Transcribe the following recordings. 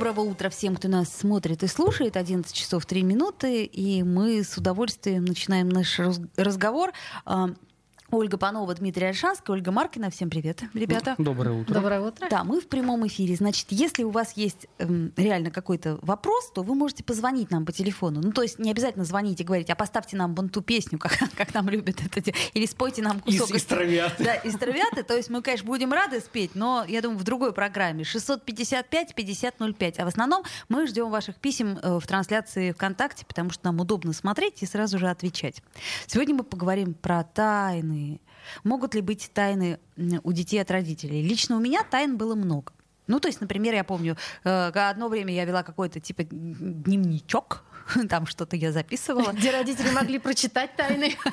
Доброго утра всем, кто нас смотрит и слушает. 11 часов 3 минуты, и мы с удовольствием начинаем наш разговор. Ольга Панова, Дмитрий Альшанский, Ольга Маркина. Всем привет, ребята. Доброе утро. Доброе утро. Да, мы в прямом эфире. Значит, если у вас есть эм, реально какой-то вопрос, то вы можете позвонить нам по телефону. Ну, то есть не обязательно звонить и говорить, а поставьте нам вон ту песню, как, как нам любят это делать. Или спойте нам кусок. Из, из травиаты. Да, из травиаты. То есть мы, конечно, будем рады спеть, но, я думаю, в другой программе. 655-5005. А в основном мы ждем ваших писем э, в трансляции ВКонтакте, потому что нам удобно смотреть и сразу же отвечать. Сегодня мы поговорим про тайны Могут ли быть тайны у детей от родителей? Лично у меня тайн было много. Ну, то есть, например, я помню, э, одно время я вела какой-то типа дневничок, там что-то я записывала. Где родители могли прочитать тайны.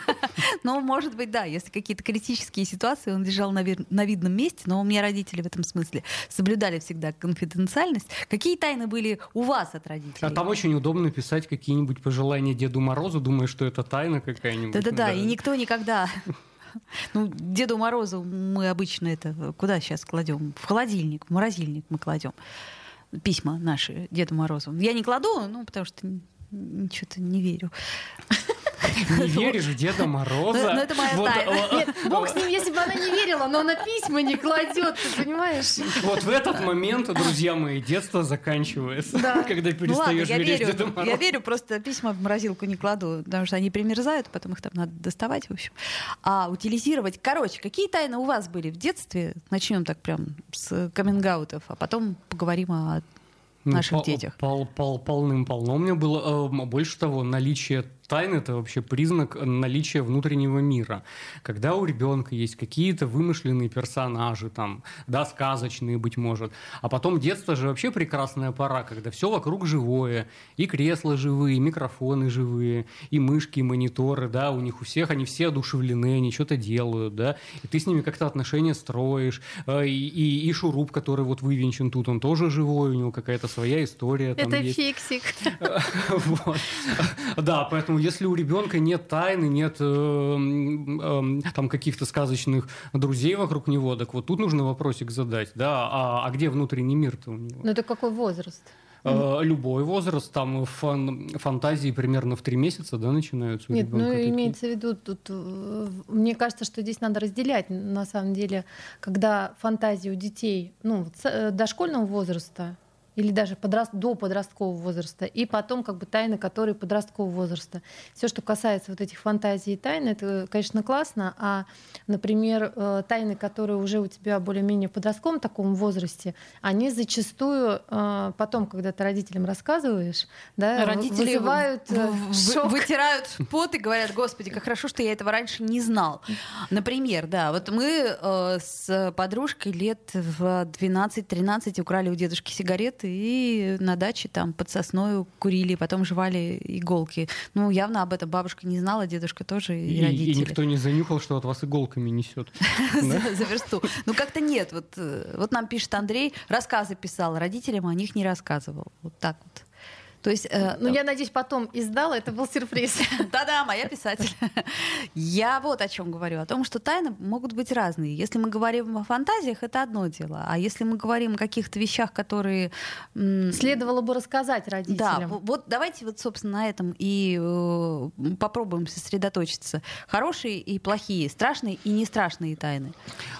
Ну, может быть, да, если какие-то критические ситуации, он лежал на, вид- на видном месте, но у меня родители в этом смысле соблюдали всегда конфиденциальность. Какие тайны были у вас от родителей? А там очень удобно писать какие-нибудь пожелания Деду Морозу, думая, что это тайна какая-нибудь. Да-да-да, и никто никогда ну, Деду Морозу мы обычно это куда сейчас кладем? В холодильник, в морозильник мы кладем письма наши Деду Морозу. Я не кладу, ну, потому что ничего-то не верю. Не веришь в Деда Мороза? Ну, ну это моя вот, тайна. Нет, Бог с ним, если бы она не верила, но она письма не кладет, ты понимаешь? Вот в этот момент, друзья мои, детство заканчивается, да. когда перестаешь ну, ладно, верить верю, Деду Морозу. Я верю, просто письма в морозилку не кладу, потому что они примерзают, потом их там надо доставать, в общем. А утилизировать... Короче, какие тайны у вас были в детстве? Начнем так прям с каминг а потом поговорим о наших ну, детях. Пол, пол, полным-полно. У меня было э, больше того, наличие тайна – это вообще признак наличия внутреннего мира. Когда у ребенка есть какие-то вымышленные персонажи, там, да, сказочные, быть может, а потом детство же вообще прекрасная пора, когда все вокруг живое, и кресла живые, и микрофоны живые, и мышки, и мониторы, да, у них у всех, они все одушевлены, они что-то делают, да, и ты с ними как-то отношения строишь, э, и, и, и шуруп, который вот вывинчен тут, он тоже живой, у него какая-то своя история. Это фиксик. Да, поэтому Поэтому если у ребенка нет тайны, нет э, э, там каких-то сказочных друзей вокруг него, так вот тут нужно вопросик задать, да, а, а где внутренний мир-то у него? Ну это какой возраст? Э, любой возраст, там фан, фантазии примерно в три месяца, да, начинаются Нет, ну такие. имеется в виду, тут, э, мне кажется, что здесь надо разделять, на самом деле, когда фантазии у детей, ну, э, дошкольного возраста, или даже подраст... до подросткового возраста, и потом как бы тайны, которые подросткового возраста. Все, что касается вот этих фантазий и тайн, это, конечно, классно, а, например, э, тайны, которые уже у тебя более-менее в подростковом таком возрасте, они зачастую э, потом, когда ты родителям рассказываешь, да, Родители вызывают э, шок. вытирают пот и говорят, господи, как хорошо, что я этого раньше не знал. Например, да, вот мы с подружкой лет в 12-13 украли у дедушки сигареты и на даче там под сосною курили, потом жевали иголки. Ну, явно об этом бабушка не знала, дедушка тоже и, и родители. И никто не занюхал, что от вас иголками несет. За версту. Ну, как-то нет. Вот, э, вот нам пишет Андрей, рассказы писал, родителям о них не рассказывал. Вот так вот. То есть, э, ну, я надеюсь, потом издала, это был сюрприз. Да-да, моя писатель. Я вот о чем говорю, о том, что тайны могут быть разные. Если мы говорим о фантазиях, это одно дело. А если мы говорим о каких-то вещах, которые... Следовало бы рассказать родителям. Да, вот давайте вот, собственно, на этом и э, попробуем сосредоточиться. Хорошие и плохие, страшные и не страшные тайны.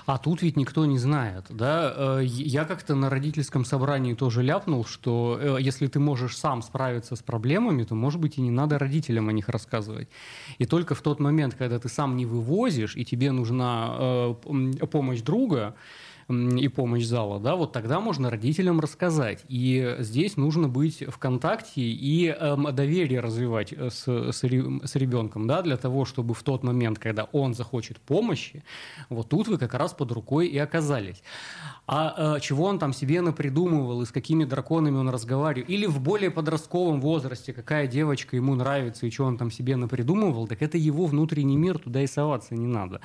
А тут ведь никто не знает, да? Э, я как-то на родительском собрании тоже ляпнул, что э, если ты можешь сам справиться справиться с проблемами, то, может быть, и не надо родителям о них рассказывать. И только в тот момент, когда ты сам не вывозишь, и тебе нужна э, помощь друга, и помощь зала, да, вот тогда можно родителям рассказать. И здесь нужно быть в контакте и эм, доверие развивать э, с, с, с ребенком, да, для того, чтобы в тот момент, когда он захочет помощи, вот тут вы как раз под рукой и оказались. А э, чего он там себе напридумывал и с какими драконами он разговаривал, или в более подростковом возрасте, какая девочка ему нравится и что он там себе напридумывал, так это его внутренний мир, туда и соваться не надо.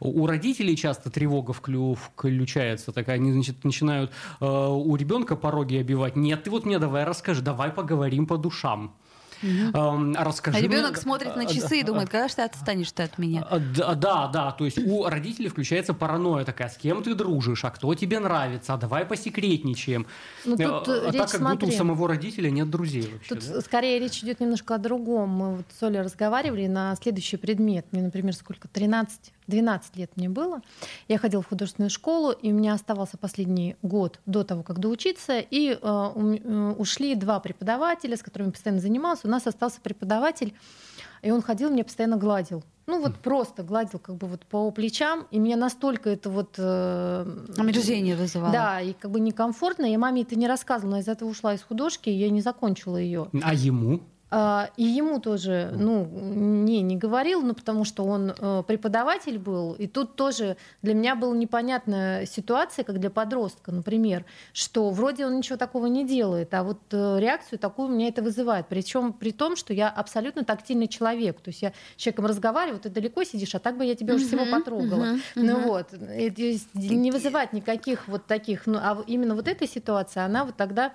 У родителей часто тревога включается такая, они, значит, начинают э, у ребенка пороги обивать. Нет, ты вот мне давай расскажи, давай поговорим по душам. Угу. расскажи а ребенок мне... смотрит на часы и думает, когда же ты отстанешь ты от меня? Да, да, да, то есть у родителей включается паранойя такая, с кем ты дружишь, а кто тебе нравится, а давай посекретничаем. Ну, тут а, речь, так как смотри, будто у самого родителя нет друзей вообще. Тут да? скорее речь идет немножко о другом. Мы вот с Олей разговаривали на следующий предмет. Мне, например, сколько? 13 12 лет мне было. Я ходила в художественную школу, и у меня оставался последний год до того, как доучиться, и э, э, ушли два преподавателя, с которыми постоянно занималась. У нас остался преподаватель, и он ходил, меня постоянно гладил. Ну вот просто гладил как бы вот по плечам, и меня настолько это вот... Э, Омерзение вызывало. Да, и как бы некомфортно. Я маме это не рассказывала, но из этого ушла из художки, и я не закончила ее. А ему? А, и ему тоже, ну, не, не говорил, ну, потому что он э, преподаватель был. И тут тоже для меня была непонятная ситуация, как для подростка, например, что вроде он ничего такого не делает, а вот э, реакцию такую у меня это вызывает. Причем при том, что я абсолютно тактильный человек. То есть я с человеком разговариваю, ты далеко сидишь, а так бы я тебя уже всего потрогала. Ну вот, не вызывать никаких вот таких, ну, а именно вот эта ситуация, она вот тогда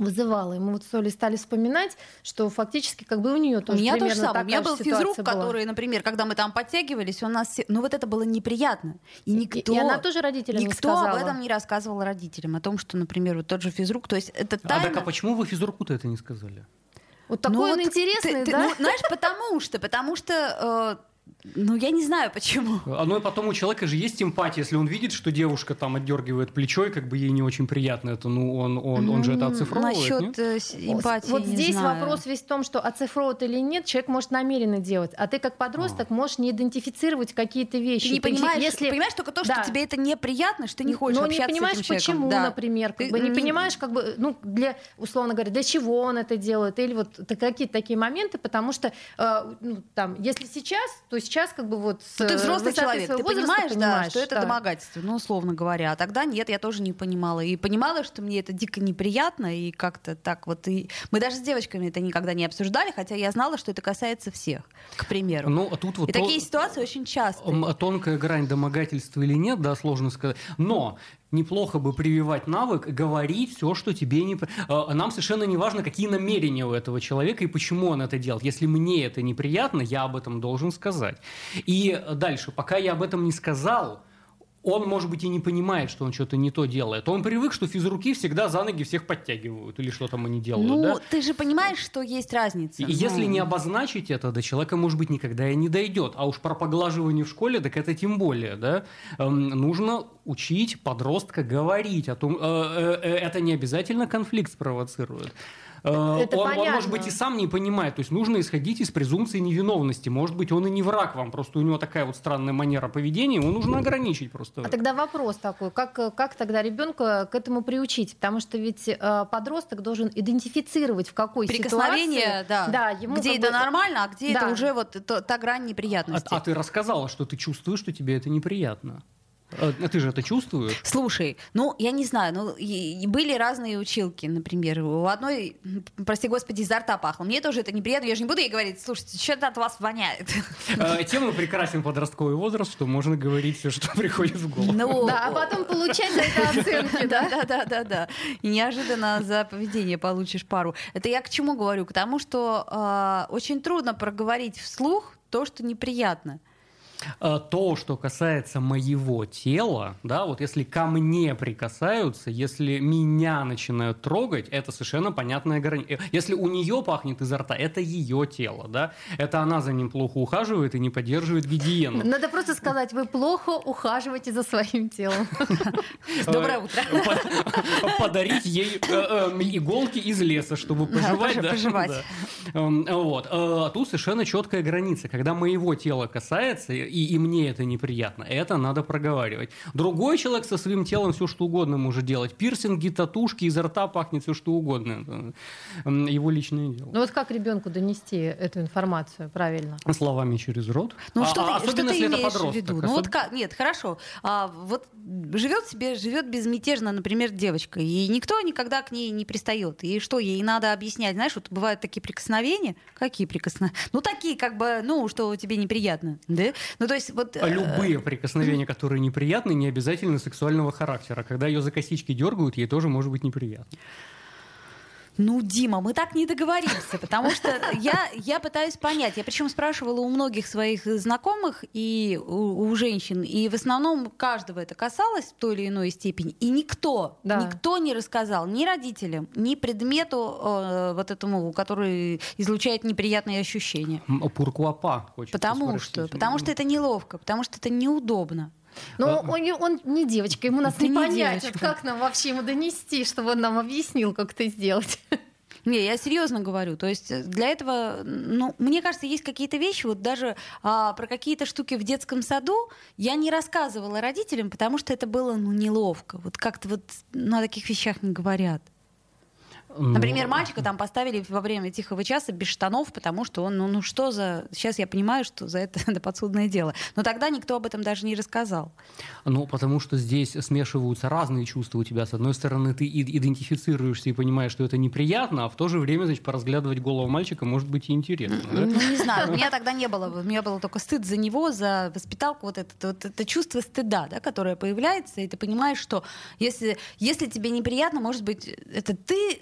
вызывала. И мы вот с Олей стали вспоминать, что фактически как бы у нее тоже У меня тоже самое. У меня был физрук, была. который, например, когда мы там подтягивались, у нас... Ну вот это было неприятно. И никто... И, она тоже родителям Никто не сказала. об этом не рассказывал родителям. О том, что, например, вот тот же физрук... То есть это тайна... А так а почему вы физруку-то это не сказали? Вот такой ну, он вот интересный, ты, да? Ты, ну, знаешь, потому что, потому что э, ну, я не знаю, почему. А ну и потом у человека же есть эмпатия, если он видит, что девушка там отдергивает плечо, и как бы ей не очень приятно это, ну, он, он, он же это оцифровывает, Насчет нет? Э, эмпатии Вот здесь знаю. вопрос весь в том, что оцифровывает или нет, человек может намеренно делать, а ты как подросток а. можешь не идентифицировать какие-то вещи. Ты не понимаешь, если... понимаешь только то, что да. тебе это неприятно, что ты не хочешь Но общаться не понимаешь, с этим почему, да. например, как ты... бы не понимаешь, как бы, ну, для, условно говоря, для чего он это делает, или вот какие-то такие моменты, потому что, э, ну, там, если сейчас, то сейчас как бы вот ну, ты взрослый человек, ты понимаешь, понимаешь, да, что это да. домогательство, ну, условно говоря. А тогда нет, я тоже не понимала. И понимала, что мне это дико неприятно, и как-то так вот. И... Мы даже с девочками это никогда не обсуждали, хотя я знала, что это касается всех, к примеру. Ну, а тут вот и то... такие ситуации очень часто. Тонкая грань домогательства или нет, да, сложно сказать. Но неплохо бы прививать навык говорить все, что тебе не... А, нам совершенно не важно, какие намерения у этого человека и почему он это делает. Если мне это неприятно, я об этом должен сказать. И дальше, пока я об этом не сказал, он, может быть, и не понимает, что он что-то не то делает. Он привык, что физруки всегда за ноги всех подтягивают, или что там они делают. Ну, да? ты же понимаешь, что есть разница. И ну... если не обозначить это, до человека, может быть, никогда и не дойдет. А уж про поглаживание в школе, так это тем более. Да? Эм, нужно учить подростка говорить о том, э, э, э, это не обязательно конфликт спровоцирует. Э, это он, он, может быть, и сам не понимает. То есть нужно исходить из презумпции невиновности. Может быть, он и не враг вам, просто у него такая вот странная манера поведения, его нужно ограничить просто. А тогда вопрос такой, как, как тогда ребенка к этому приучить? Потому что ведь э, подросток должен идентифицировать, в какой Прикосновение, ситуации... да. да ему где это нормально, а где да. это уже вот то, та грань неприятности. А, а ты рассказала, что ты чувствуешь, что тебе это неприятно. А, а ты же это чувствуешь? Слушай, ну, я не знаю, ну, и, и были разные училки, например. У одной, прости господи, изо рта пахло. Мне тоже это неприятно, я же не буду ей говорить, слушайте, что-то от вас воняет. А, тема прекрасен подростковый возраст, что можно говорить все, что приходит в голову. Ну, да, а потом получать за это оценки, да? Да, да, да, да. И неожиданно за поведение получишь пару. Это я к чему говорю? К тому, что э, очень трудно проговорить вслух то, что неприятно. Э, то, что касается моего тела, да, вот если ко мне прикасаются, если меня начинают трогать, это совершенно понятная граница. Э, если у нее пахнет изо рта, это ее тело, да, это она за ним плохо ухаживает и не поддерживает гигиену. Надо просто сказать, вы плохо ухаживаете за своим телом. Доброе утро. Подарить ей э, иголки из леса, чтобы пожевать. Пожевать. Эм, вот. Тут совершенно четкая граница. Когда моего тела касается, и, и мне это неприятно. Это надо проговаривать. Другой человек со своим телом все что угодно может делать. Пирсинги, татушки, изо рта пахнет все что угодно. Это его личное дело. Ну вот как ребенку донести эту информацию правильно? Словами через рот. Ну а, что, а, ты, что ты имеешь в виду? Особ... Ну вот как? Нет, хорошо. А, вот живет себе, живет безмятежно, например, девочка, и никто никогда к ней не пристает. И что, ей надо объяснять? Знаешь, вот бывают такие прикосновения. Какие прикосновения? Ну такие, как бы, ну, что тебе неприятно. Да? Ну то есть вот... А любые прикосновения, которые неприятны, не обязательно сексуального характера. Когда ее за косички дергают, ей тоже может быть неприятно. Ну, Дима, мы так не договоримся, потому что я, я пытаюсь понять. Я причем спрашивала у многих своих знакомых и у, у женщин, и в основном каждого это касалось в той или иной степени. И никто, да. никто не рассказал ни родителям, ни предмету э, вот этому, который излучает неприятные ощущения. Пуркуапа. Потому что, потому что это неловко, потому что это неудобно. Ну, а... он, он не девочка, ему нас не, не понять. Вот как нам вообще ему донести, чтобы он нам объяснил, как это сделать? Не, я серьезно говорю. То есть э, для этого, ну, мне кажется, есть какие-то вещи, вот даже а, про какие-то штуки в детском саду я не рассказывала родителям, потому что это было, ну, неловко. Вот как-то вот ну, о таких вещах не говорят. Например, мальчика там поставили во время тихого часа без штанов, потому что он, ну, ну что за... Сейчас я понимаю, что за это, это подсудное дело. Но тогда никто об этом даже не рассказал. Ну, потому что здесь смешиваются разные чувства у тебя. С одной стороны, ты идентифицируешься и понимаешь, что это неприятно, а в то же время, значит, поразглядывать голову мальчика может быть и интересно. Да? Ну, не знаю, у меня тогда не было. У меня было только стыд за него, за воспиталку, вот это, вот это чувство стыда, да, которое появляется, и ты понимаешь, что если, если тебе неприятно, может быть, это ты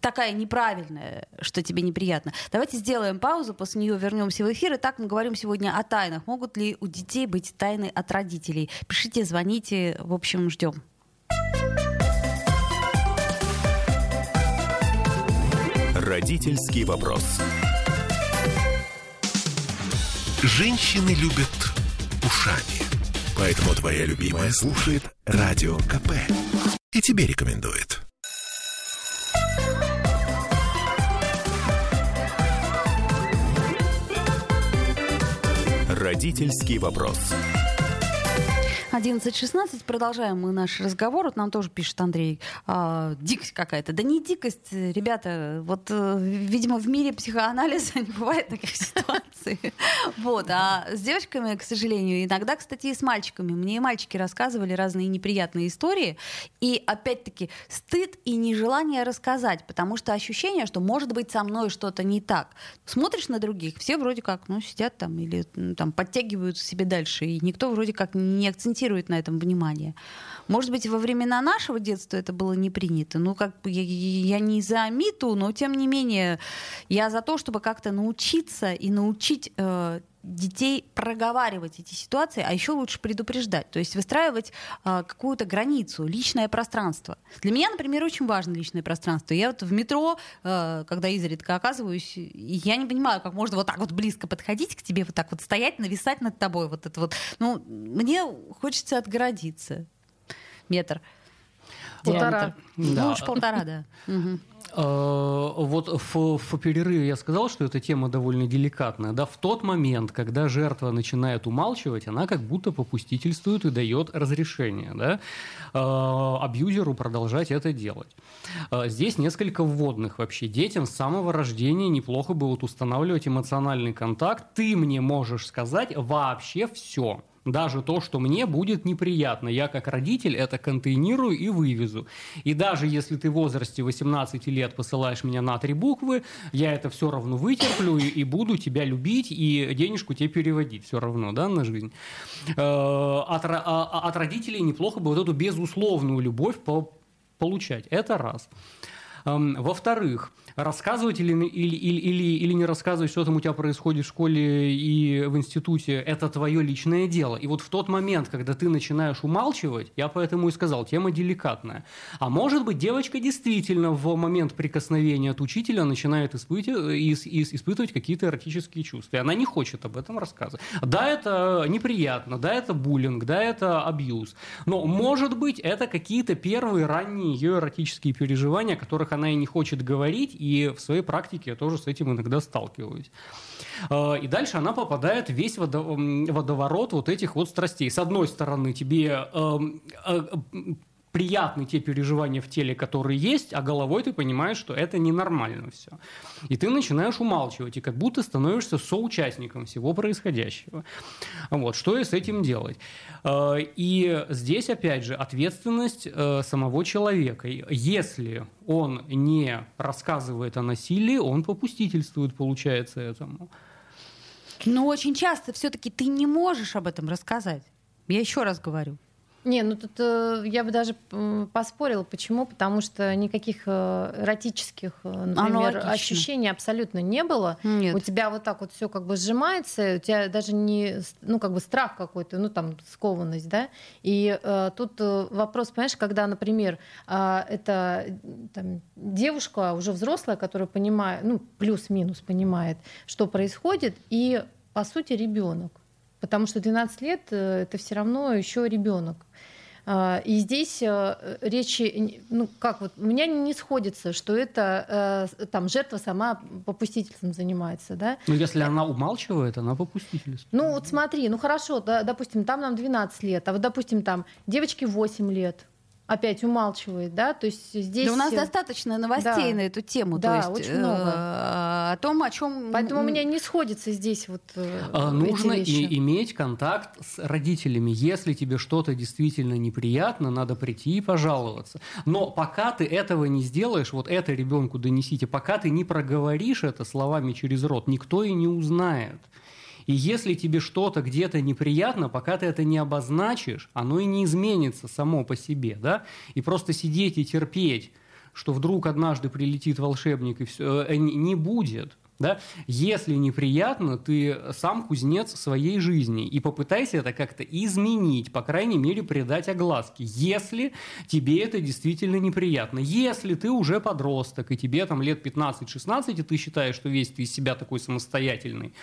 такая неправильная, что тебе неприятно. Давайте сделаем паузу, после нее вернемся в эфир. И так мы говорим сегодня о тайнах. Могут ли у детей быть тайны от родителей? Пишите, звоните. В общем, ждем. Родительский вопрос. Женщины любят ушами. Поэтому твоя любимая слушает Радио КП. И тебе рекомендует. Родительский вопрос. 11.16. Продолжаем мы наш разговор. Вот нам тоже пишет Андрей. А, дикость какая-то. Да не дикость, ребята. Вот, э, видимо, в мире психоанализа не бывает таких ситуаций. Вот. А с девочками, к сожалению, иногда, кстати, и с мальчиками. Мне и мальчики рассказывали разные неприятные истории. И, опять-таки, стыд и нежелание рассказать, потому что ощущение, что, может быть, со мной что-то не так. Смотришь на других, все вроде как, ну, сидят там или там подтягиваются себе дальше, и никто вроде как не акцентирует акцентирует на этом внимание. Может быть, во времена нашего детства это было не принято. Ну, как бы я, я не за МИТу, но тем не менее, я за то, чтобы как-то научиться и научить э, детей проговаривать эти ситуации, а еще лучше предупреждать, то есть выстраивать э, какую-то границу, личное пространство. Для меня, например, очень важно личное пространство. Я вот в метро, э, когда изредка оказываюсь, я не понимаю, как можно вот так вот близко подходить к тебе, вот так вот стоять, нависать над тобой, вот это вот. Ну, мне хочется отгородиться метр. Полтора. Да. Ну уж полтора, да. Э, вот в, в перерыве я сказал, что эта тема довольно деликатная. Да, в тот момент, когда жертва начинает умалчивать, она как будто попустительствует и дает разрешение да, э, абьюзеру продолжать это делать. Э, здесь несколько вводных вообще. Детям с самого рождения неплохо бы вот устанавливать эмоциональный контакт. Ты мне можешь сказать вообще все даже то, что мне будет неприятно. Я как родитель это контейнирую и вывезу. И даже если ты в возрасте 18 лет посылаешь меня на три буквы, я это все равно вытерплю и, и буду тебя любить и денежку тебе переводить все равно, да, на жизнь. Э, от, а, от родителей неплохо бы вот эту безусловную любовь по получать. Это раз. Эм, во-вторых, рассказывать или, или, или, или, или не рассказывать, что там у тебя происходит в школе и в институте, это твое личное дело. И вот в тот момент, когда ты начинаешь умалчивать, я поэтому и сказал, тема деликатная. А может быть, девочка действительно в момент прикосновения от учителя начинает испытывать, испытывать какие-то эротические чувства. И она не хочет об этом рассказывать. Да, это неприятно, да, это буллинг, да, это абьюз. Но, может быть, это какие-то первые ранние ее эротические переживания, о которых она и не хочет говорить, и в своей практике я тоже с этим иногда сталкиваюсь. Э, и дальше она попадает в весь водоворот вот этих вот страстей. С одной стороны, тебе эм, э, приятны те переживания в теле, которые есть, а головой ты понимаешь, что это ненормально все. И ты начинаешь умалчивать, и как будто становишься соучастником всего происходящего. Вот, что и с этим делать? Э, и здесь, опять же, ответственность э, самого человека. Если он не рассказывает о насилии, он попустительствует, получается, этому. Но очень часто все-таки ты не можешь об этом рассказать. Я еще раз говорю. Не, ну тут э, я бы даже поспорила. Почему? Потому что никаких э, эротических, э, например, ощущений абсолютно не было. Нет. У тебя вот так вот все как бы сжимается, у тебя даже не, ну как бы страх какой-то, ну там скованность, да. И э, тут вопрос, понимаешь, когда, например, э, это там, девушка уже взрослая, которая понимает, ну плюс-минус понимает, что происходит, и по сути ребенок. Потому что 12 лет это все равно еще ребенок. А, и здесь э, речи, ну как вот, у меня не сходится, что это э, там жертва сама попустительством занимается, да? Ну если она умалчивает, она попустительство. Ну вот смотри, ну хорошо, да, допустим, там нам 12 лет, а вот допустим там девочке 8 лет, опять умалчивает, да, то есть здесь... Да у нас достаточно новостей да. на эту тему, да, то есть, очень много. Э, о том, о чем... Поэтому у меня не сходится здесь вот э, а, Нужно и иметь контакт с родителями. Если тебе что-то действительно неприятно, надо прийти и пожаловаться. Но пока ты этого не сделаешь, вот это ребенку донесите, пока ты не проговоришь это словами через рот, никто и не узнает. И если тебе что-то где-то неприятно, пока ты это не обозначишь, оно и не изменится само по себе, да? И просто сидеть и терпеть, что вдруг однажды прилетит волшебник и все, э, не будет. Да? Если неприятно, ты сам кузнец своей жизни и попытайся это как-то изменить, по крайней мере, придать огласке, если тебе это действительно неприятно. Если ты уже подросток, и тебе там лет 15-16, и ты считаешь, что весь ты из себя такой самостоятельный,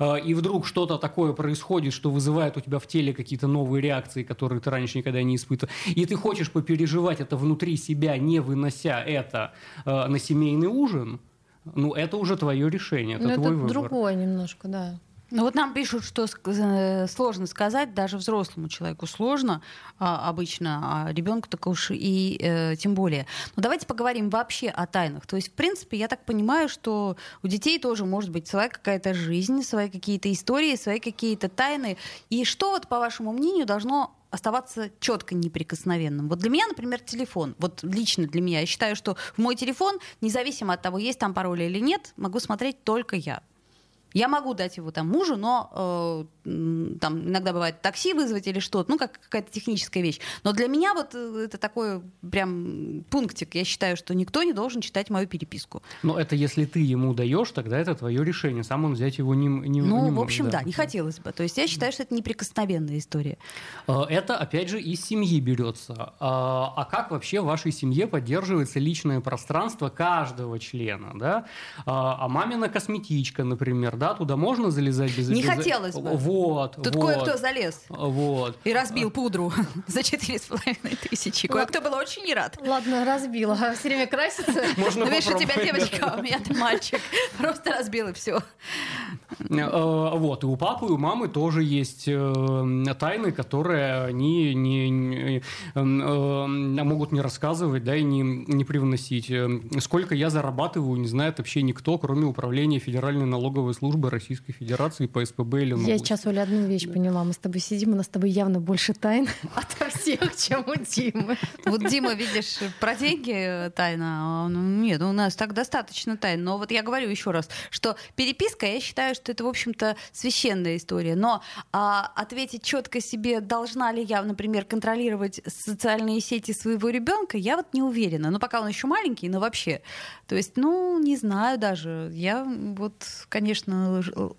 э, и вдруг что-то такое происходит, что вызывает у тебя в теле какие-то новые реакции, которые ты раньше никогда не испытывал, и ты хочешь попереживать это внутри себя, не вынося это э, на семейный ужин, ну, это уже твое решение, это Но твой это выбор. другое немножко, да. Ну вот нам пишут, что э, сложно сказать, даже взрослому человеку сложно а, обычно, а ребенку так уж и э, тем более. Но давайте поговорим вообще о тайнах. То есть, в принципе, я так понимаю, что у детей тоже может быть своя какая-то жизнь, свои какие-то истории, свои какие-то тайны. И что вот, по вашему мнению, должно оставаться четко неприкосновенным. Вот для меня, например, телефон. Вот лично для меня. Я считаю, что в мой телефон, независимо от того, есть там пароль или нет, могу смотреть только я. Я могу дать его там мужу, но э, там иногда бывает такси вызвать или что-то, ну, как какая-то техническая вещь. Но для меня вот э, это такой прям пунктик. Я считаю, что никто не должен читать мою переписку. Но это если ты ему даешь, тогда это твое решение. Сам он взять его не, не Ну, не в общем, может, да. да, не хотелось бы. То есть я считаю, что это неприкосновенная история. Э, это, опять же, из семьи берется. А, а как вообще в вашей семье поддерживается личное пространство каждого члена? Да? А, а мамина косметичка, например, да, туда можно залезать без... Не без... хотелось бы. Вот, Тут вот. кое-кто залез. Вот. И разбил пудру за четыре с половиной тысячи. Кое-кто был очень не рад. Ладно, разбила. Все время красится. Можно ну, видишь, у тебя девочка, у меня ты мальчик. Просто разбил и все. Э, вот, и у папы, и у мамы тоже есть э, тайны, которые они не, не, э, могут не рассказывать, да, и не, не привносить. Сколько я зарабатываю, не знает вообще никто, кроме управления Федеральной налоговой службы службы Российской Федерации по СПБ или Я сейчас, Оля, одну вещь поняла. Мы с тобой сидим, у нас с тобой явно больше тайн ото всех, чем у Димы. Вот Дима, видишь, про деньги тайна. Нет, у нас так достаточно тайн. Но вот я говорю еще раз, что переписка, я считаю, что это, в общем-то, священная история. Но а, ответить четко себе, должна ли я, например, контролировать социальные сети своего ребенка, я вот не уверена. Ну, пока он еще маленький, но вообще. То есть, ну, не знаю даже. Я вот, конечно,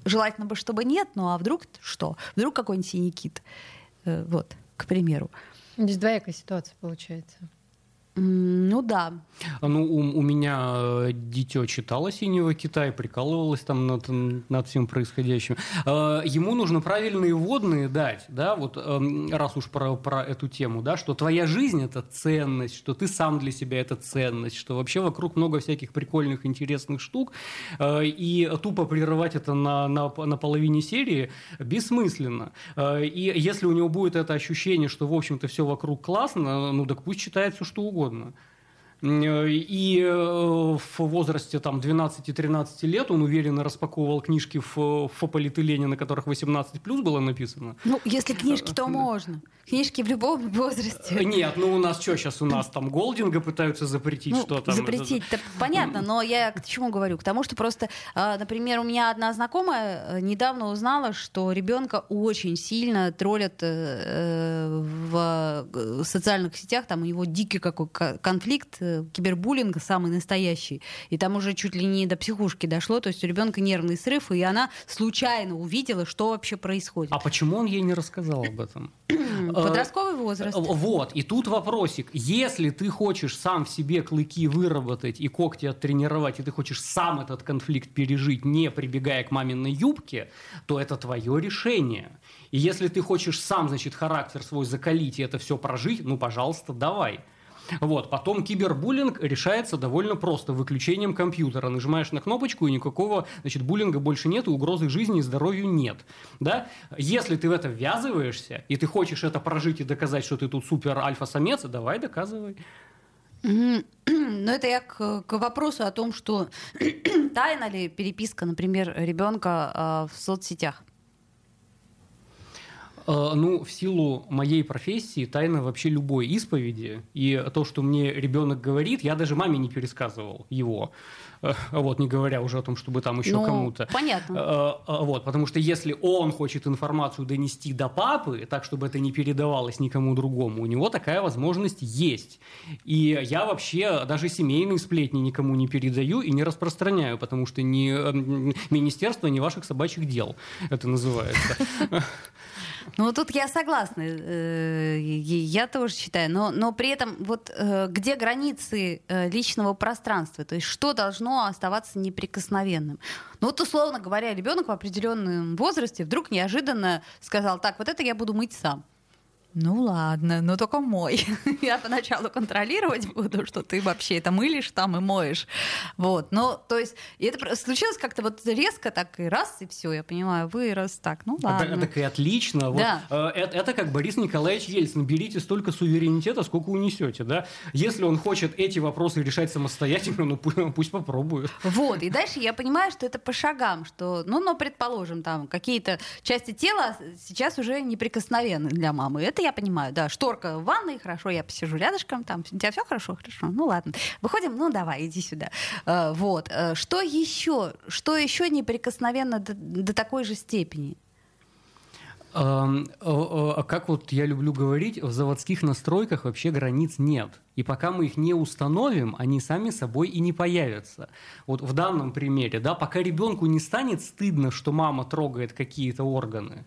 желательно бы, чтобы нет, ну а вдруг что? Вдруг какой-нибудь синий кит? Э, вот, к примеру. Здесь двоякая ситуация получается. Ну да. Ну, у, у меня э, дитё читало «Синего Китая», прикалывалось там над, над всем происходящим. Э, ему нужно правильные водные дать, да, вот эм, раз уж про, про эту тему, да, что твоя жизнь – это ценность, что ты сам для себя – это ценность, что вообще вокруг много всяких прикольных, интересных штук, э, и тупо прерывать это на, на, на половине серии бессмысленно. И если у него будет это ощущение, что, в общем-то, все вокруг классно, ну, так пусть читает все, что угодно угодно. И э, в возрасте там 12-13 лет он уверенно распаковывал книжки в фополиэтилене, на которых 18 плюс было написано. Ну, если книжки, то можно. Книжки в любом возрасте. Э, нет, ну у нас что сейчас? У нас там голдинга пытаются запретить, ну, что там? Запретить-то понятно, но я к чему говорю? К тому, что просто, например, у меня одна знакомая э, недавно узнала, что ребенка очень сильно троллят в социальных сетях, там у него дикий какой конфликт кибербуллинг самый настоящий. И там уже чуть ли не до психушки дошло, то есть у ребенка нервный срыв, и она случайно увидела, что вообще происходит. А почему он ей не рассказал об этом? Подростковый возраст. Э, вот, и тут вопросик. Если ты хочешь сам в себе клыки выработать и когти оттренировать, и ты хочешь сам этот конфликт пережить, не прибегая к маминой юбке, то это твое решение. И если ты хочешь сам, значит, характер свой закалить и это все прожить, ну, пожалуйста, давай. Вот. Потом кибербуллинг решается довольно просто, выключением компьютера. Нажимаешь на кнопочку, и никакого значит, буллинга больше нет, и угрозы жизни и здоровью нет. Да? Если ты в это ввязываешься, и ты хочешь это прожить и доказать, что ты тут супер альфа-самец, давай доказывай. Но это я к, к вопросу о том, что тайна ли переписка, например, ребенка э, в соцсетях. Э, ну, в силу моей профессии тайна вообще любой исповеди. И то, что мне ребенок говорит, я даже маме не пересказывал его. Э, вот, не говоря уже о том, чтобы там еще ну, кому-то. Понятно. Э, вот, потому что если он хочет информацию донести до папы, так, чтобы это не передавалось никому другому, у него такая возможность есть. И я вообще даже семейные сплетни никому не передаю и не распространяю, потому что ни министерство, ни ваших собачьих дел это называется. Ну, тут я согласна. Э, я тоже считаю. Но, но при этом вот э, где границы э, личного пространства? То есть что должно оставаться неприкосновенным? Ну, вот, условно говоря, ребенок в определенном возрасте вдруг неожиданно сказал, так, вот это я буду мыть сам. Ну ладно, но только мой. Я поначалу контролировать буду, что ты вообще это мылишь там и моешь. Вот. Но, то есть, и это случилось как-то вот резко так и раз, и все, я понимаю, вырос так, ну ладно. Это, так и отлично. Да. Вот, э, это, это как Борис Николаевич Ельцин. Берите столько суверенитета, сколько унесете, да? Если он хочет эти вопросы решать самостоятельно, ну пусть, пусть попробует. Вот. И дальше я понимаю, что это по шагам, что, ну, но предположим, там какие-то части тела сейчас уже неприкосновенны для мамы. Это я понимаю, да, шторка в ванной, хорошо, я посижу рядышком, там, у тебя все хорошо, хорошо, ну ладно. Выходим, ну давай, иди сюда. Э, вот. Э, что еще? Что еще неприкосновенно до, до такой же степени? А как вот я люблю говорить, в заводских настройках вообще границ нет. И пока мы их не установим, они сами собой и не появятся. Вот в данном примере, да, пока ребенку не станет стыдно, что мама трогает какие-то органы,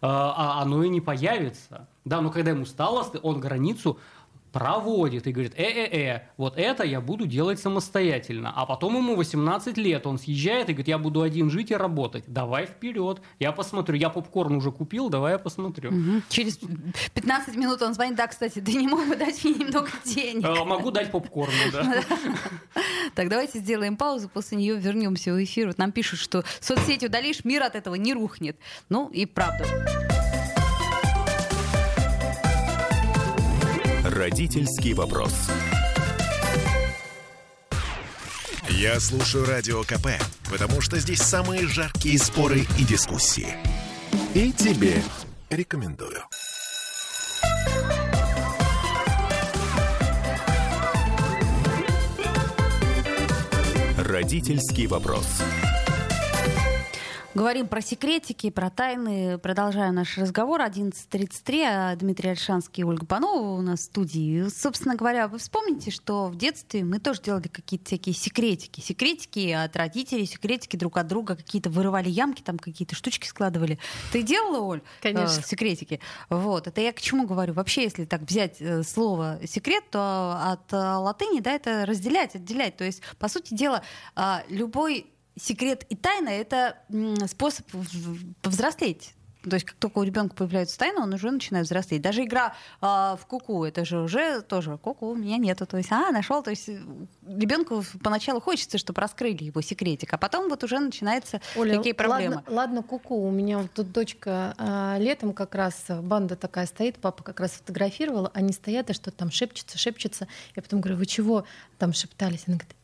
а, а оно и не появится. Да, но когда ему стало, он границу проводит и говорит, э-э-э, вот это я буду делать самостоятельно. А потом ему 18 лет, он съезжает и говорит, я буду один жить и работать. Давай вперед, я посмотрю. Я попкорн уже купил, давай я посмотрю. Угу. Через 15 минут он звонит, да, кстати, ты не мог бы дать мне немного денег. А, могу дать попкорн, да. Так, давайте сделаем паузу, после нее вернемся в эфир. Вот нам пишут, что соцсети удалишь, мир от этого не рухнет. Ну и правда. Родительский вопрос. Я слушаю радио КП, потому что здесь самые жаркие споры и дискуссии. И тебе рекомендую. Родительский вопрос. Говорим про секретики, про тайны. Продолжаем наш разговор. 11.33. А Дмитрий Альшанский и Ольга Панова у нас в студии. Собственно говоря, вы вспомните, что в детстве мы тоже делали какие-то всякие секретики. Секретики от родителей, секретики друг от друга. Какие-то вырывали ямки, там какие-то штучки складывали. Ты делала, Оль? Конечно. Э, секретики. Вот. Это я к чему говорю? Вообще, если так взять э, слово секрет, то от э, латыни, да, это разделять, отделять. То есть, по сути дела, э, любой секрет и тайна это способ повзрослеть. То есть, как только у ребенка появляется тайна, он уже начинает взрослеть. Даже игра а, в куку, это же уже тоже куку, у меня нету. То есть, а, нашел. То есть, ребенку поначалу хочется, чтобы раскрыли его секретик, а потом вот уже начинаются Оля, такие проблемы. Ладно, ладно, куку. У меня вот тут дочка а, летом как раз банда такая стоит, папа как раз фотографировал, они стоят и что-то там шепчутся, шепчутся. Я потом говорю, вы чего там шептались? Она говорит,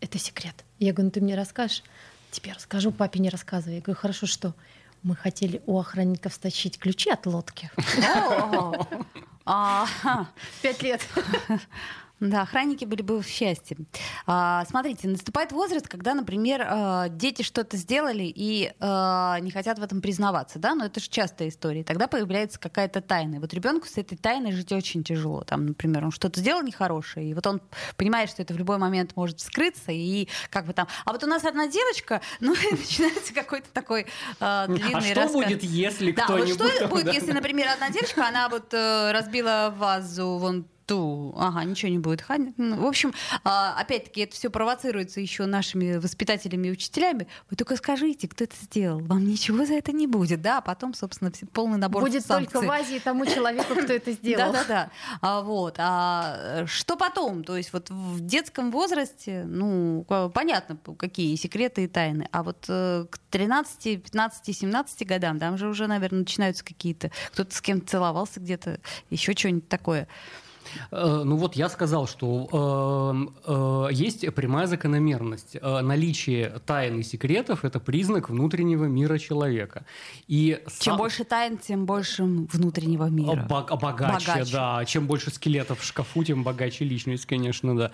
это секрет. Я говорю, ну ты мне расскажешь? Тебе расскажу, папе не рассказывай. Я говорю, хорошо, что? Мы хотели у охранников стащить ключи от лодки. Пять лет. Да, охранники были бы в счастье. А, смотрите, наступает возраст, когда, например, э, дети что-то сделали и э, не хотят в этом признаваться, да, но это же частая история. Тогда появляется какая-то тайна. И вот ребенку с этой тайной жить очень тяжело. Там, например, он что-то сделал нехорошее, и вот он понимает, что это в любой момент может вскрыться, и как бы там. А вот у нас одна девочка, ну, и начинается какой-то такой э, длинный А что рассказ. будет, если Да, вот кто-нибудь... что будет, Да. если, например, одна девочка, она вот э, разбила вазу вон ту, ага, ничего не будет. Ну, В общем, а, опять-таки, это все провоцируется еще нашими воспитателями и учителями. Вы только скажите, кто это сделал. Вам ничего за это не будет, да? А потом, собственно, полный набор Будет санкций. только в Азии тому человеку, кто это сделал. Да-да-да. А, вот. А что потом? То есть вот в детском возрасте, ну, понятно, какие секреты и тайны. А вот э, к 13, 15, 17 годам, там же уже, наверное, начинаются какие-то... Кто-то с кем-то целовался где-то, еще что-нибудь такое. Э, Ну вот я сказал, что э, э, есть прямая закономерность. Э, наличие тайн и секретов – это признак внутреннего мира человека. И Чем сам- больше тайн, тем больше внутреннего мира. Бог- богаче, Богаче. да. Чем больше скелетов в шкафу, тем богаче личность, конечно, да.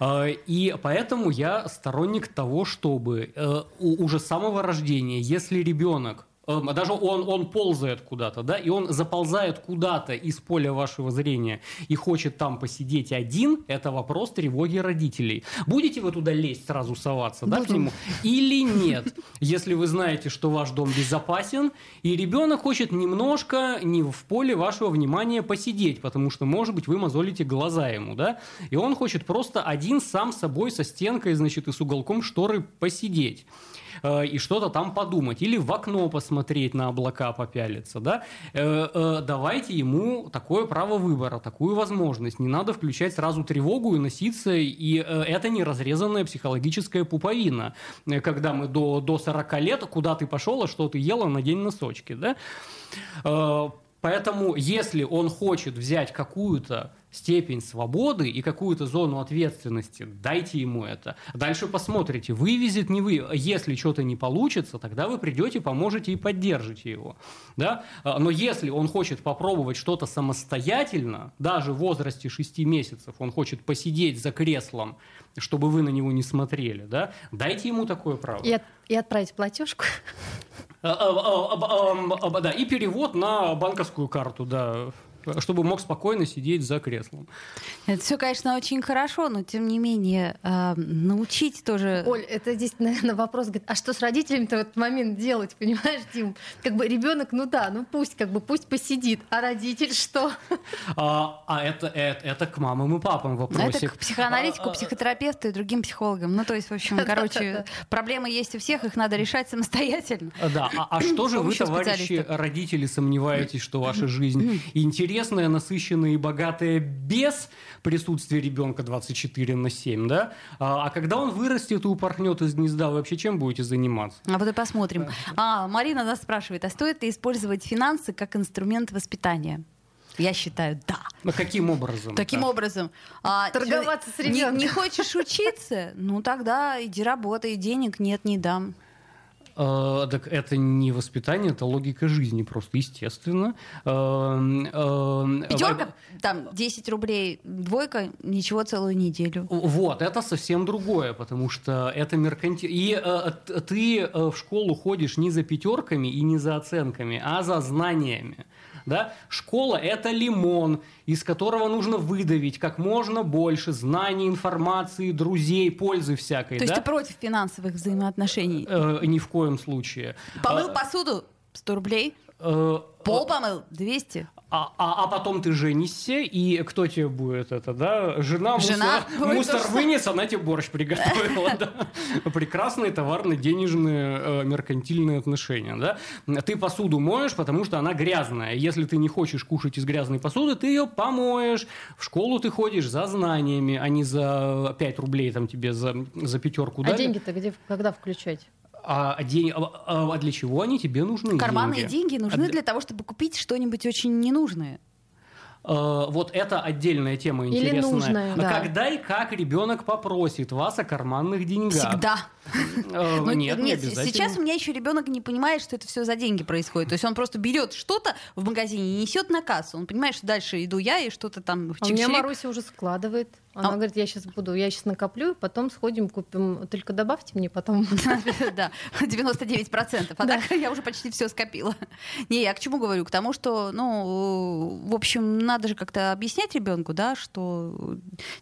Э, И поэтому я сторонник того, чтобы э, уже с самого рождения, если ребенок э, даже он, он ползает куда-то, да, и он заползает куда-то из поля вашего зрения и хочет там посидеть один, это вопрос тревоги родителей. Будете вы туда лезть, сразу соваться, да, к Будем. нему? Или нет? Если вы знаете, что ваш дом безопасен, и ребенок хочет немножко не в поле вашего внимания посидеть, потому что, может быть, вы мозолите глаза ему, да? И он хочет просто один сам собой со стенкой, значит, и с уголком шторы посидеть э, и что-то там подумать. Или в окно посмотреть на облака попялиться, да? Э, э, давайте ему такое право выбора, такую возможность. Не надо включать сразу тревогу и носиться, и это не разрезанная психологическая пуповина. Когда мы до, до 40 лет, куда ты пошел, а что ты ела, надень носочки, да? Поэтому, если он хочет взять какую-то степень свободы и какую-то зону ответственности, дайте ему это. Дальше посмотрите, вывезет, не вы. Если что-то не получится, тогда вы придете, поможете и поддержите его. Да? А, Но если он хочет попробовать что-то самостоятельно, даже в возрасте 6 месяцев, он хочет посидеть за креслом, чтобы вы на него не смотрели, да? дайте ему такое право. И, от- и отправить платежку. А, а, Да, и перевод на банковскую карту, да, чтобы мог спокойно сидеть за креслом. Это все, конечно, очень хорошо, но тем не менее э, научить тоже. Оль, это здесь, наверное, вопрос, говорит, а что с родителями-то в этот момент делать, понимаешь, Дим? Как бы ребенок, ну да, ну пусть, как бы пусть посидит, а родитель что? А, а это, это, это к мамам и папам вопросик. Это к психоаналитику, А, а, психотерапевту и другим психологам. Ну, то есть, в общем, короче, проблемы есть у всех, их надо решать самостоятельно. а, Да, а, а что же вы, товарищи родители, сомневаетесь, что ваша жизнь интересная, насыщенная и богатая без присутствия ребенка 24 на 7, да? А, а когда он вырастет и упорхнет из гнезда, вы вообще чем будете заниматься? А вот и посмотрим. А, Марина нас спрашивает, а стоит ли использовать финансы как инструмент воспитания? Я считаю, да. Ну, каким образом? Таким Да. образом. а, Торговаться с не- ребенком. Не, хочешь учиться? Ну тогда иди работай, денег нет, не дам. Э, так это не воспитание, это логика жизни, просто естественно. Э, э, Пятерка, там 10 рублей, двойка, ничего целую неделю. Вот, это совсем другое, потому что это меркантил. И э, ты э, в школу ходишь не за пятерками и не за оценками, а за знаниями. Да? Школа – это лимон, из которого нужно выдавить как можно больше знаний, информации, друзей, пользы всякой. То да? есть ты против финансовых взаимоотношений? Э, ни в коем случае. Помыл а, посуду? 100 рублей? Э, Пол помыл? 200? А, а, а потом ты женишься, и кто тебе будет это, да? Жена, Жена мусор, мусор вынес, она тебе борщ приготовила. Да? Прекрасные товарно-денежные э, меркантильные отношения, да? Ты посуду моешь, потому что она грязная. Если ты не хочешь кушать из грязной посуды, ты ее помоешь. В школу ты ходишь за знаниями, а не за 5 рублей там тебе за, за пятерку. А деньги-то где, когда включать? А, день, а, а, а для чего они тебе нужны? Карманные деньги, деньги нужны а для того, чтобы купить что-нибудь очень ненужное. Uh, вот это отдельная тема интересная. Или нужная, да. Когда и как ребенок попросит вас о карманных деньгах? Всегда. Uh, нет, нет, не Сейчас у меня еще ребенок не понимает, что это все за деньги происходит. То есть он просто берет что-то в магазине и несет на кассу. Он понимает, что дальше иду я и что-то там а У меня Маруся уже складывает. Она а... говорит, я сейчас буду, я сейчас накоплю, потом сходим, купим. Только добавьте мне потом. Да, 99%. А так я уже почти все скопила. Не, я к чему говорю? К тому, что, ну, в общем, надо же как-то объяснять ребенку, да, что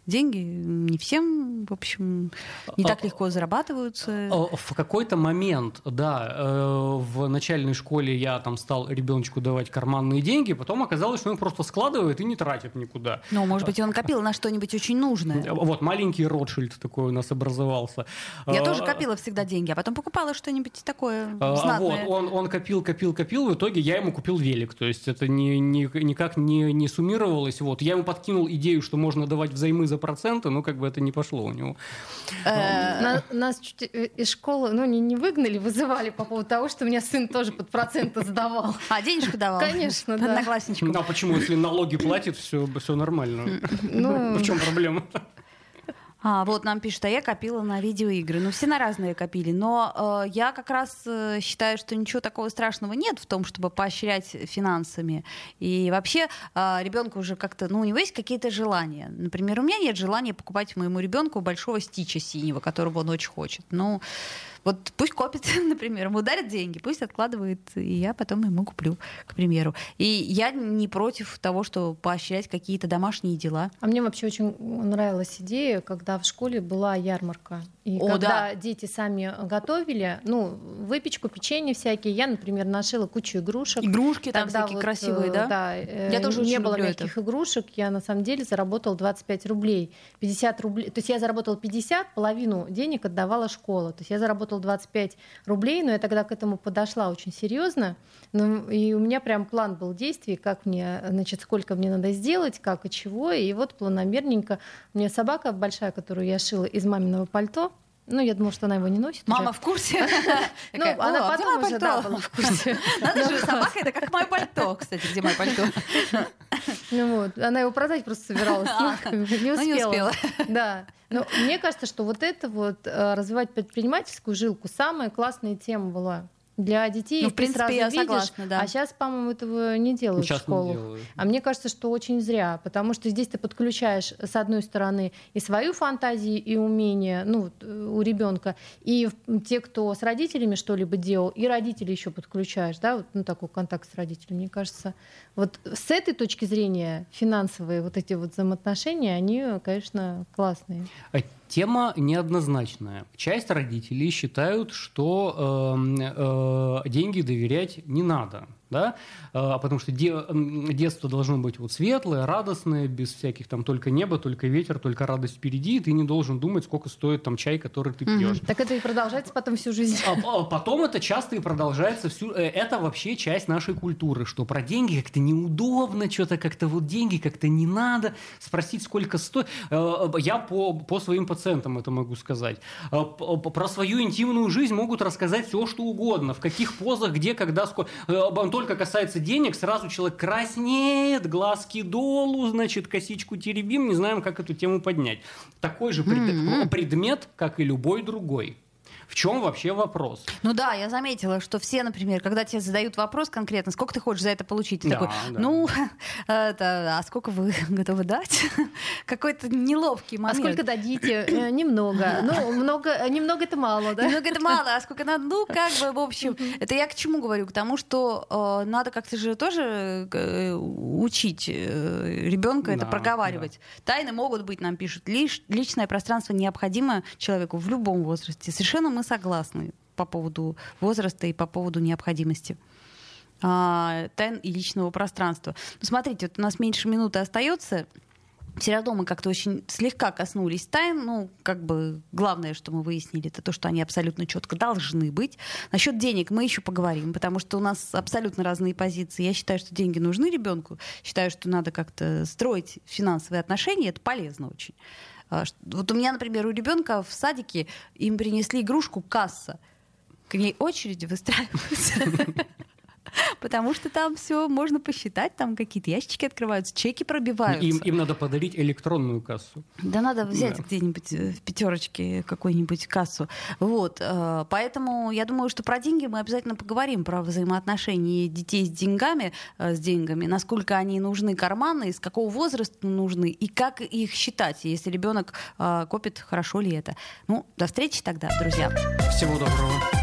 деньги не всем, в общем, не так а, легко зарабатываются. А, в какой-то момент, да, э, в начальной школе я там стал ребеночку давать карманные деньги, потом оказалось, что он просто складывает и не тратит никуда. Ну, может быть, он копил на что-нибудь очень нужное. Вот, маленький Ротшильд такой у нас образовался. Я а, тоже копила всегда деньги, а потом покупала что-нибудь такое а, знатное. Вот, он, он копил, копил, копил, в итоге я ему купил велик. То есть это не, не, никак не, не суммировалось. Вот. Я ему подкинул идею, что можно давать взаймы за проценты, но как бы это не пошло у него. Э, нас чуть э, из школы ну, не, не выгнали, вызывали по поводу того, что у меня сын тоже под проценты сдавал. А денежку давал? Конечно, да. Одноклассничку. Ну, а почему, если налоги платит, все, все нормально? Ну, в чем проблема? Проблема. А, вот нам пишут, а я копила на видеоигры. Ну, все на разные копили. Но э, я как раз э, считаю, что ничего такого страшного нет в том, чтобы поощрять финансами. И вообще э, ребенку уже как-то, ну, у него есть какие-то желания. Например, у меня нет желания покупать моему ребенку большого стича синего, которого он очень хочет. Ну, вот пусть копит, например, ему дарят деньги, пусть откладывает, и я потом ему куплю, к примеру. И я не против того, что поощрять какие-то домашние дела. А мне вообще очень нравилась идея, когда в школе была ярмарка. И О, когда да. дети сами готовили, ну, выпечку, печенье всякие, я, например, нашила кучу игрушек. Игрушки там Тогда всякие вот, красивые, да? Да. Я тоже не было мягких игрушек, я на самом деле заработала 25 рублей. 50 рублей, то есть я заработала 50, половину денег отдавала школа. То есть я заработала 25 рублей, но я тогда к этому подошла очень серьезно. Ну, и у меня прям план был действий, как мне, значит, сколько мне надо сделать, как и чего. И вот планомерненько. У меня собака большая, которую я шила из маминого пальто, ну, я думала, что она его не носит. Мама уже. в курсе? Ну, она потом уже, да, была в курсе. Надо же, собака это как мое пальто, кстати, где мое пальто. Ну вот, она его продать просто собиралась, а, не ну, успела. Да. Но мне кажется, что вот это вот э, развивать предпринимательскую жилку самая классная тема была для детей. Ну, в принципе, сразу я видишь, согласна, да. А сейчас, по-моему, этого не делают сейчас в школах. А мне кажется, что очень зря, потому что здесь ты подключаешь, с одной стороны, и свою фантазию, и умение ну, у ребенка, и те, кто с родителями что-либо делал, и родители еще подключаешь, да, вот, ну, такой контакт с родителями. Мне кажется, вот с этой точки зрения финансовые вот эти вот взаимоотношения, они, конечно, классные. Тема неоднозначная. Часть родителей считают, что э, э, деньги доверять не надо да, а, потому что де, детство должно быть вот светлое, радостное, без всяких там только небо, только ветер, только радость впереди, и ты не должен думать, сколько стоит там чай, который ты пьешь. Так это и продолжается потом всю жизнь. А, а, потом это часто и продолжается всю, э, это вообще часть нашей культуры, что про деньги как-то неудобно, что-то как-то вот деньги как-то не надо, спросить, сколько стоит. Э, я по, по своим пациентам это могу сказать. Э, про свою интимную жизнь могут рассказать все, что угодно, в каких позах, где, когда, сколько только касается денег, сразу человек краснеет, глазки долу, значит, косичку теребим, не знаем, как эту тему поднять. Такой же пред... mm-hmm. предмет, как и любой другой. В чем вообще вопрос? Ну да, я заметила, что все, например, когда тебе задают вопрос конкретно, сколько ты хочешь за это получить, ты Да, такой, да. ну, это, а сколько вы готовы дать? Какой-то неловкий А момент. сколько дадите? Э, Немного. Ну, много, э, немного это мало, да? Немного это мало, а сколько надо? Ну, как бы, в общем, это я к чему говорю? К тому, что э, надо как-то же тоже э, учить ребенка это Да, проговаривать. Тайны могут быть, нам пишут. Лиш, личное пространство необходимо человеку в любом возрасте. Совершенно мы согласны по поводу возраста и по поводу необходимости а, тайн и личного пространства. Ну, смотрите, вот у нас меньше минуты остается. Все равно мы как-то очень слегка коснулись тайн. Ну, как бы главное, что мы выяснили, это то, что они абсолютно четко должны быть. Насчет денег мы еще поговорим, потому что у нас абсолютно разные позиции. Я считаю, что деньги нужны ребенку. Считаю, что надо как-то строить финансовые отношения. Это полезно очень. А, Вот у меня, например, у ребенка в садике им принесли игрушку касса. К ней очереди выстраиваются. Потому что там все можно посчитать, там какие-то ящички открываются, чеки пробиваются. Им, им надо подарить электронную кассу. Да надо взять Да. где-нибудь э, в пятерочке какую-нибудь кассу. Вот. э, Поэтому я думаю, что про деньги мы обязательно поговорим, про взаимоотношения детей с деньгами, э, с деньгами, насколько они нужны карманы, из какого возраста нужны, и как их считать, если ребенок копит, хорошо ли это. Ну, до встречи тогда, друзья. Всего доброго.